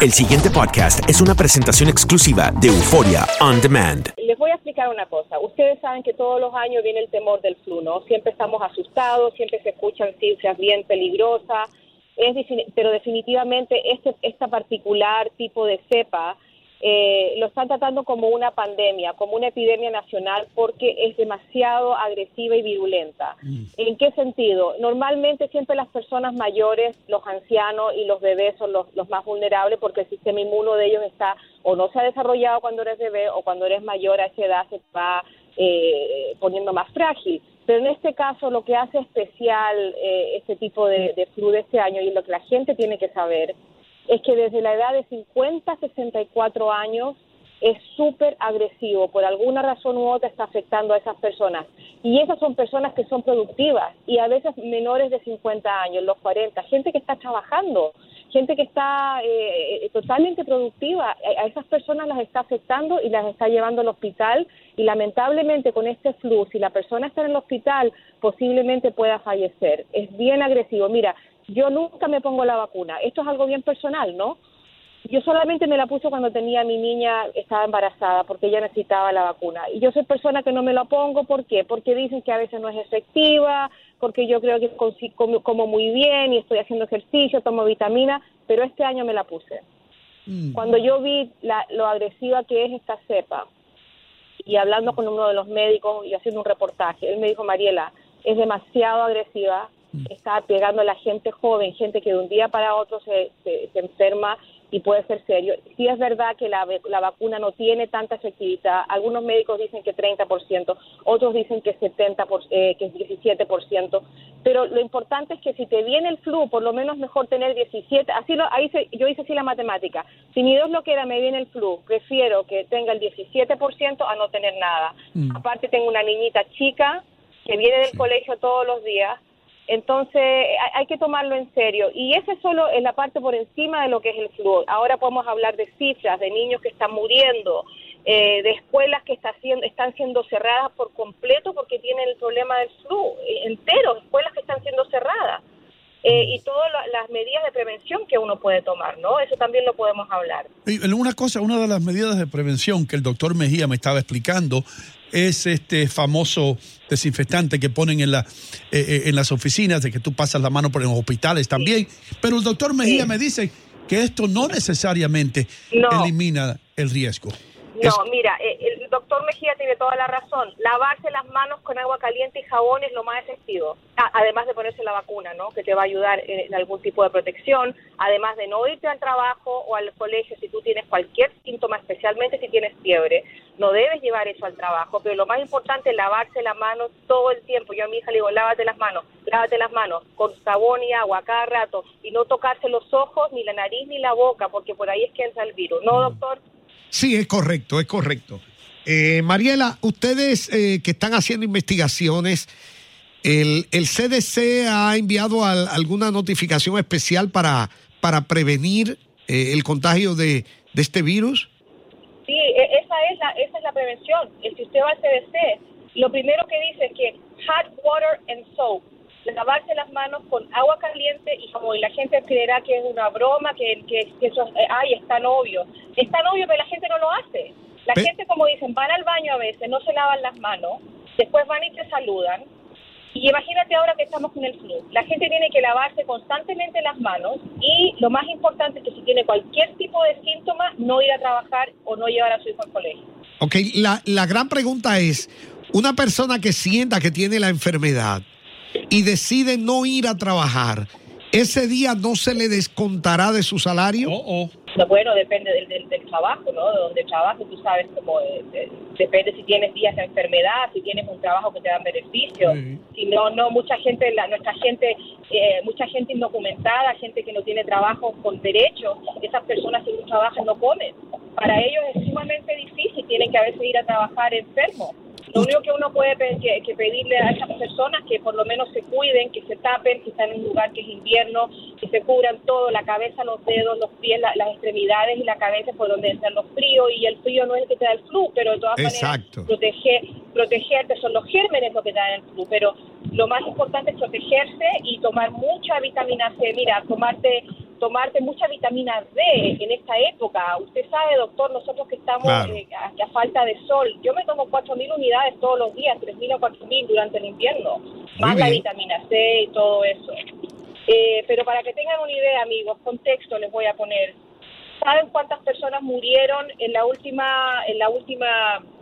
El siguiente podcast es una presentación exclusiva de Euforia On Demand. Les voy a explicar una cosa. Ustedes saben que todos los años viene el temor del flu, ¿no? Siempre estamos asustados, siempre se escuchan cifras bien peligrosas, es, pero definitivamente este, esta particular tipo de cepa eh, lo están tratando como una pandemia, como una epidemia nacional, porque es demasiado agresiva y virulenta. Mm. ¿En qué sentido? Normalmente siempre las personas mayores, los ancianos y los bebés son los, más vulnerables porque el sistema inmuno de ellos está o no se ha desarrollado cuando eres bebé o cuando eres mayor a esa edad se va eh, poniendo más frágil. Pero en este caso lo que hace especial eh, este tipo de, de flu de este año y lo que la gente tiene que saber es que desde la edad de 50 a 64 años es súper agresivo, por alguna razón u otra está afectando a esas personas. Y esas son personas que son productivas y a veces menores de 50 años, los 40, gente que está trabajando, gente que está eh, eh, totalmente productiva, a esas personas las está afectando y las está llevando al hospital y lamentablemente con este flu, si la persona está en el hospital, posiblemente pueda fallecer. Es bien agresivo. Mira, yo nunca me pongo la vacuna. Esto es algo bien personal, ¿no? Yo solamente me la puse cuando tenía mi niña, estaba embarazada, porque ella necesitaba la vacuna. Y yo soy persona que no me la pongo, ¿por qué? Porque dicen que a veces no es efectiva, porque yo creo que como, muy bien y estoy haciendo ejercicio, tomo vitamina, pero este año me la puse. Mm. Cuando yo vi lo agresiva que es esta cepa, y hablando con uno de los médicos y haciendo un reportaje, él me dijo, Mariela, es demasiado agresiva. Está pegando a la gente joven, gente que de un día para otro se, se, enferma y puede ser serio. Sí es verdad que la, la, vacuna no tiene tanta efectividad. Algunos médicos dicen que 30%, otros dicen que 70%, por, eh, que es 17%. Pero lo importante es que si te viene el flu, por lo menos mejor tener 17. Así lo, ahí yo hice así la matemática. Si mi Dios lo quiera, me viene el flu, prefiero que tenga el 17% a no tener nada. Mm. Aparte tengo una niñita chica que viene del colegio todos los días entonces hay que tomarlo en serio y esa es solo la parte por encima de lo que es el flu. Ahora podemos hablar de cifras, de niños que están muriendo, eh, de escuelas que está siendo, están siendo cerradas por completo porque tienen el problema del flu, eh, entero, escuelas que están siendo cerradas. Eh, y todas las medidas de prevención que uno puede tomar, ¿no? Eso también lo podemos hablar. Una cosa, una de las medidas de prevención que el doctor Mejía me estaba explicando es este famoso desinfectante que ponen en, la, eh, eh, en las oficinas, de que tú pasas la mano por los hospitales también. Pero el doctor Mejía me dice que esto no necesariamente elimina el riesgo. No, mira, eh, el doctor Mejía tiene toda la razón. Lavarse las manos con agua caliente y jabón es lo más efectivo. además de ponerse la vacuna, ¿no? Que te va a ayudar en algún tipo de protección. Además de no irte al trabajo o al colegio si tú tienes cualquier síntoma, especialmente si tienes fiebre. No debes llevar eso al trabajo. Pero lo más importante es lavarse las manos todo el tiempo. Yo a mi hija le digo, lávate las manos, lávate las manos con jabón y agua cada rato. Y no tocarse los ojos, ni la nariz, ni la boca, porque por ahí es que entra el virus. ¿No, mm. doctor? Sí, es correcto, es correcto. Eh, Mariela, ustedes eh, que están haciendo investigaciones, el, CDC ha enviado alguna notificación especial para, para prevenir eh, el contagio de, este virus? Sí, e, esa es, la, esa es la prevención. Si usted va al CDC, lo primero que dice es que hot water and soap lavarse las manos con agua caliente y como la gente creerá que es una broma, que, que, eso eh, ay, es tan obvio. Es tan obvio, pero la gente no lo hace. La gente, como dicen, van al baño a veces, no se lavan las manos, después van y te saludan. Y imagínate ahora que estamos con el flu. La gente tiene que lavarse constantemente las manos y lo más importante es que si tiene cualquier tipo de síntoma, no ir a trabajar o no llevar a su hijo al colegio. Ok, la, la gran pregunta es, una persona que sienta que tiene la enfermedad, y decide no ir a trabajar, ¿ese día no se le descontará de su salario? Oh, oh. bueno, depende del, del, trabajo, ¿no? De donde trabajo, tú sabes cómo eh, depende si tienes días de enfermedad, si tienes un trabajo que te dan beneficios. Si no, no, mucha gente, la, nuestra gente, eh, mucha gente indocumentada, gente que no tiene trabajo con derecho, esas personas que no trabajan no comen. Para ellos es sumamente difícil, tienen que a veces ir a trabajar enfermos. Lo único que uno puede que, pedirle a esas personas que por lo menos se cuiden, que se tapen, que están en un lugar que es invierno, que se cubran todo, la cabeza, los dedos, los pies, las extremidades y la cabeza por donde entran los fríos y el frío no es el que te da el flu, pero de todas maneras proteger, protegerte son los gérmenes lo que te da el flu, pero lo más importante es protegerse y tomar mucha vitamina C. Mira, tomarte tomarte mucha vitamina D en esta época. Usted sabe, doctor, nosotros que estamos Claro. eh, a, a falta de sol, yo me tomo 4.000 unidades todos los días, 3.000 o 4.000 durante el invierno, más la vitamina C y todo eso. Eh, pero para que tengan una idea, amigos, contexto les voy a poner. ¿Saben cuántas personas murieron en la última en la última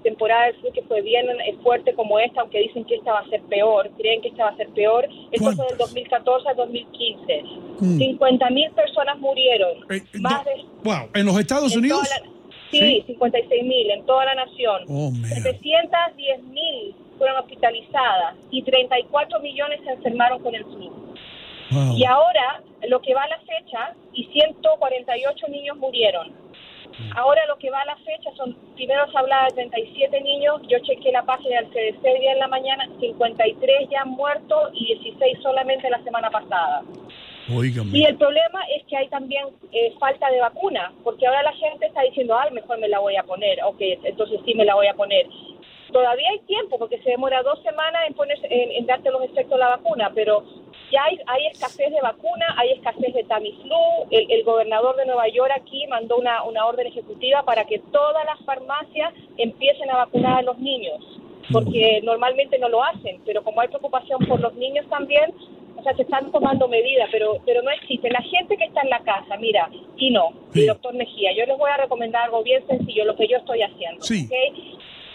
temporada del sur que fue bien eh, fuerte como esta, aunque dicen que esta va a ser peor, creen que esta va a ser peor? Esto fue del ¿Cuántas? 2014 al 2015. Mm. 50 mil personas murieron. Eh, Más no, de wow, ¿en los Estados en Unidos? la- sí, 56 mil en toda la nación. Oh, man. 710 mil fueron hospitalizadas y 34 millones se enfermaron con el flu. Wow. Y ahora, lo que va a la fecha, y 148 niños murieron. Ahora lo que va a la fecha son, primero se hablaba de 37 niños, yo chequeé la página del CDC el día en la mañana, 53 ya han muerto y 16 solamente la semana pasada. Y el problema es que hay también eh, falta de vacuna, porque ahora la gente está diciendo, ay, mejor me la voy a poner, ok, entonces sí me la voy a poner. Todavía hay tiempo, porque se demora dos semanas en, ponerse, en, en darte los efectos de la vacuna, pero ya hay, hay escasez de vacuna, hay escasez de Tamiflu. El, el gobernador de Nueva York aquí mandó una, una orden ejecutiva para que todas las farmacias empiecen a vacunar a los niños, porque normalmente no lo hacen, pero como hay preocupación por los niños también, o sea, se están tomando medidas, pero pero no existe. La gente que está en la casa, mira, y no, Sí. y doctor Mejía, yo les voy a recomendar algo bien sencillo, lo que yo estoy haciendo. Sí.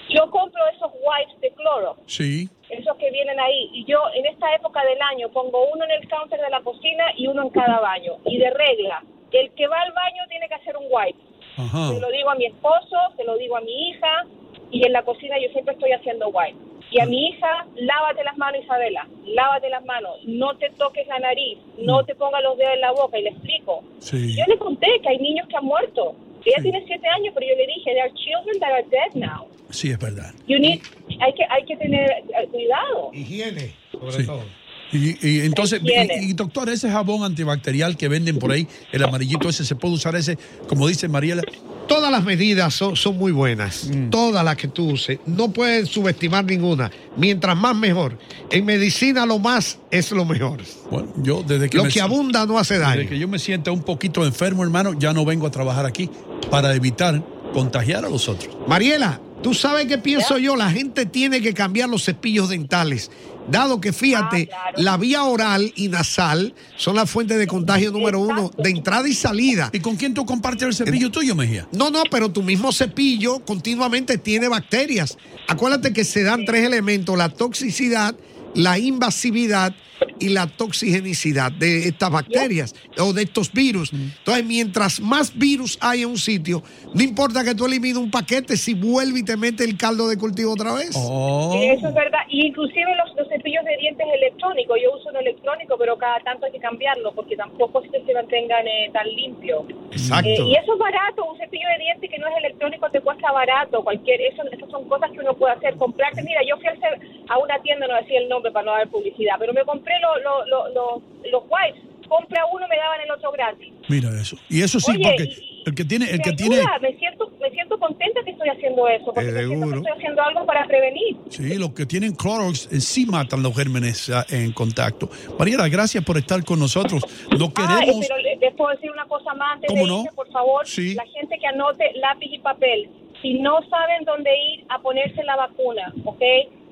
Yo compro esos wipes de cloro, Sí. Esos que vienen ahí, y yo en esta época del año pongo uno en el counter de la cocina y uno en cada baño. Y de regla, el que va al baño tiene que hacer un wipe. Ajá. Se lo digo a mi esposo, se lo digo a mi hija, y en la cocina yo siempre estoy haciendo wipe. Y a mi hija, lávate las manos, Isabela, lávate las manos, no te toques la nariz, no te pongas los dedos en la boca, y le explico. Sí. Yo le conté que hay niños que han muerto. Ella Sí. tiene siete años, pero yo le dije, there are children that are dead now. Sí, es verdad. You need, hay que, hay que tener eh, cuidado. Higiene, sobre Sí. todo. Y, y entonces, y, y, doctor, ese jabón antibacterial que venden por ahí, el amarillito ese, ¿se puede usar ese, como dice Mariela? Todas las medidas son, son muy buenas, todas las que tú uses. No puedes subestimar ninguna. Mientras más mejor. En medicina lo más es lo mejor. Bueno, yo desde que, Lo me, que abunda no hace daño. desde que yo me sienta un poquito enfermo, hermano, ya no vengo a trabajar aquí para evitar contagiar a los otros. Mariela, tú sabes qué pienso yo, la gente tiene que cambiar los cepillos dentales. Dado que fíjate, Ah, claro. la vía oral y nasal son la fuente de contagio número uno de entrada y salida. ¿Y con quién tú compartes el cepillo tuyo, Mejía? No, no, pero tu mismo cepillo continuamente tiene bacterias. Acuérdate que se dan tres elementos, la toxicidad, la invasividad y la toxigenicidad de estas bacterias o de estos virus. Entonces, mientras más virus hay en un sitio, no importa que tú elimines un paquete, si vuelve y te mete el caldo de cultivo otra vez. Oh. Eso es verdad. Y inclusive los, los cepillos de dientes electrónicos. Yo uso un electrónico, pero cada tanto hay que cambiarlo porque tampoco es que se mantengan eh, tan limpios. Exacto. Eh, y eso es barato, un cepillo de dientes que no es electrónico te cuesta barato, cualquier, eso, esas son cosas que uno puede hacer, comprarte, mira, yo fui a, hacer a una tienda, no decía el nombre para no dar publicidad, pero me compré lo- lo- lo- lo- los wipes, compra uno, me daban el otro gratis. Mira eso. Y eso sí, Oye, porque y- el que tiene, el Me que ayuda, tiene, me siento, me siento contenta que estoy haciendo eso, porque Eh, me siento que estoy haciendo algo para prevenir. sí, los que tienen Clorox eh, sí matan los gérmenes ah, en contacto. Mariela, gracias por estar con nosotros. No Ah, eh, queremos. pero le- les puedo decir una cosa más antes ¿Cómo de no? irse, por favor. Sí. La gente que anote lápiz y papel. Si no saben dónde ir a ponerse la vacuna, ¿ok?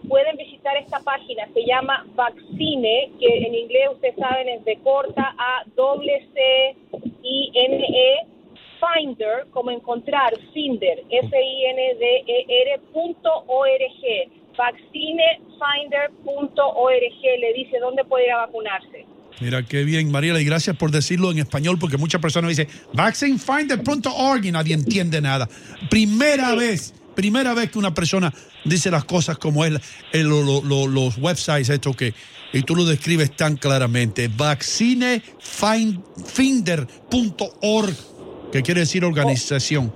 Pueden visitar esta página, se llama Vaccine, que en inglés ustedes saben es de corta a doble C I N E Finder, como encontrar, Finder, F I N D E R punto O R G. Vaccinefinder.org le dice dónde puede ir a vacunarse. Mira qué bien, Mariela, y gracias por decirlo en español, porque muchas personas dicen vaccinefinder.org y nadie entiende nada. Primera vez, primera vez que una persona dice las cosas como es lo- lo- lo- los websites estos que y tú lo describes tan claramente. Vaccinefinder.org, que quiere decir organización.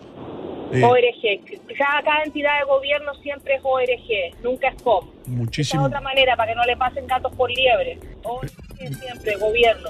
Eh, ORG. Cada, cada entidad de gobierno siempre es ORG, nunca es COP. Esa es muchísimo. otra manera para que no le pasen gatos por liebre. ORG siempre, gobierno.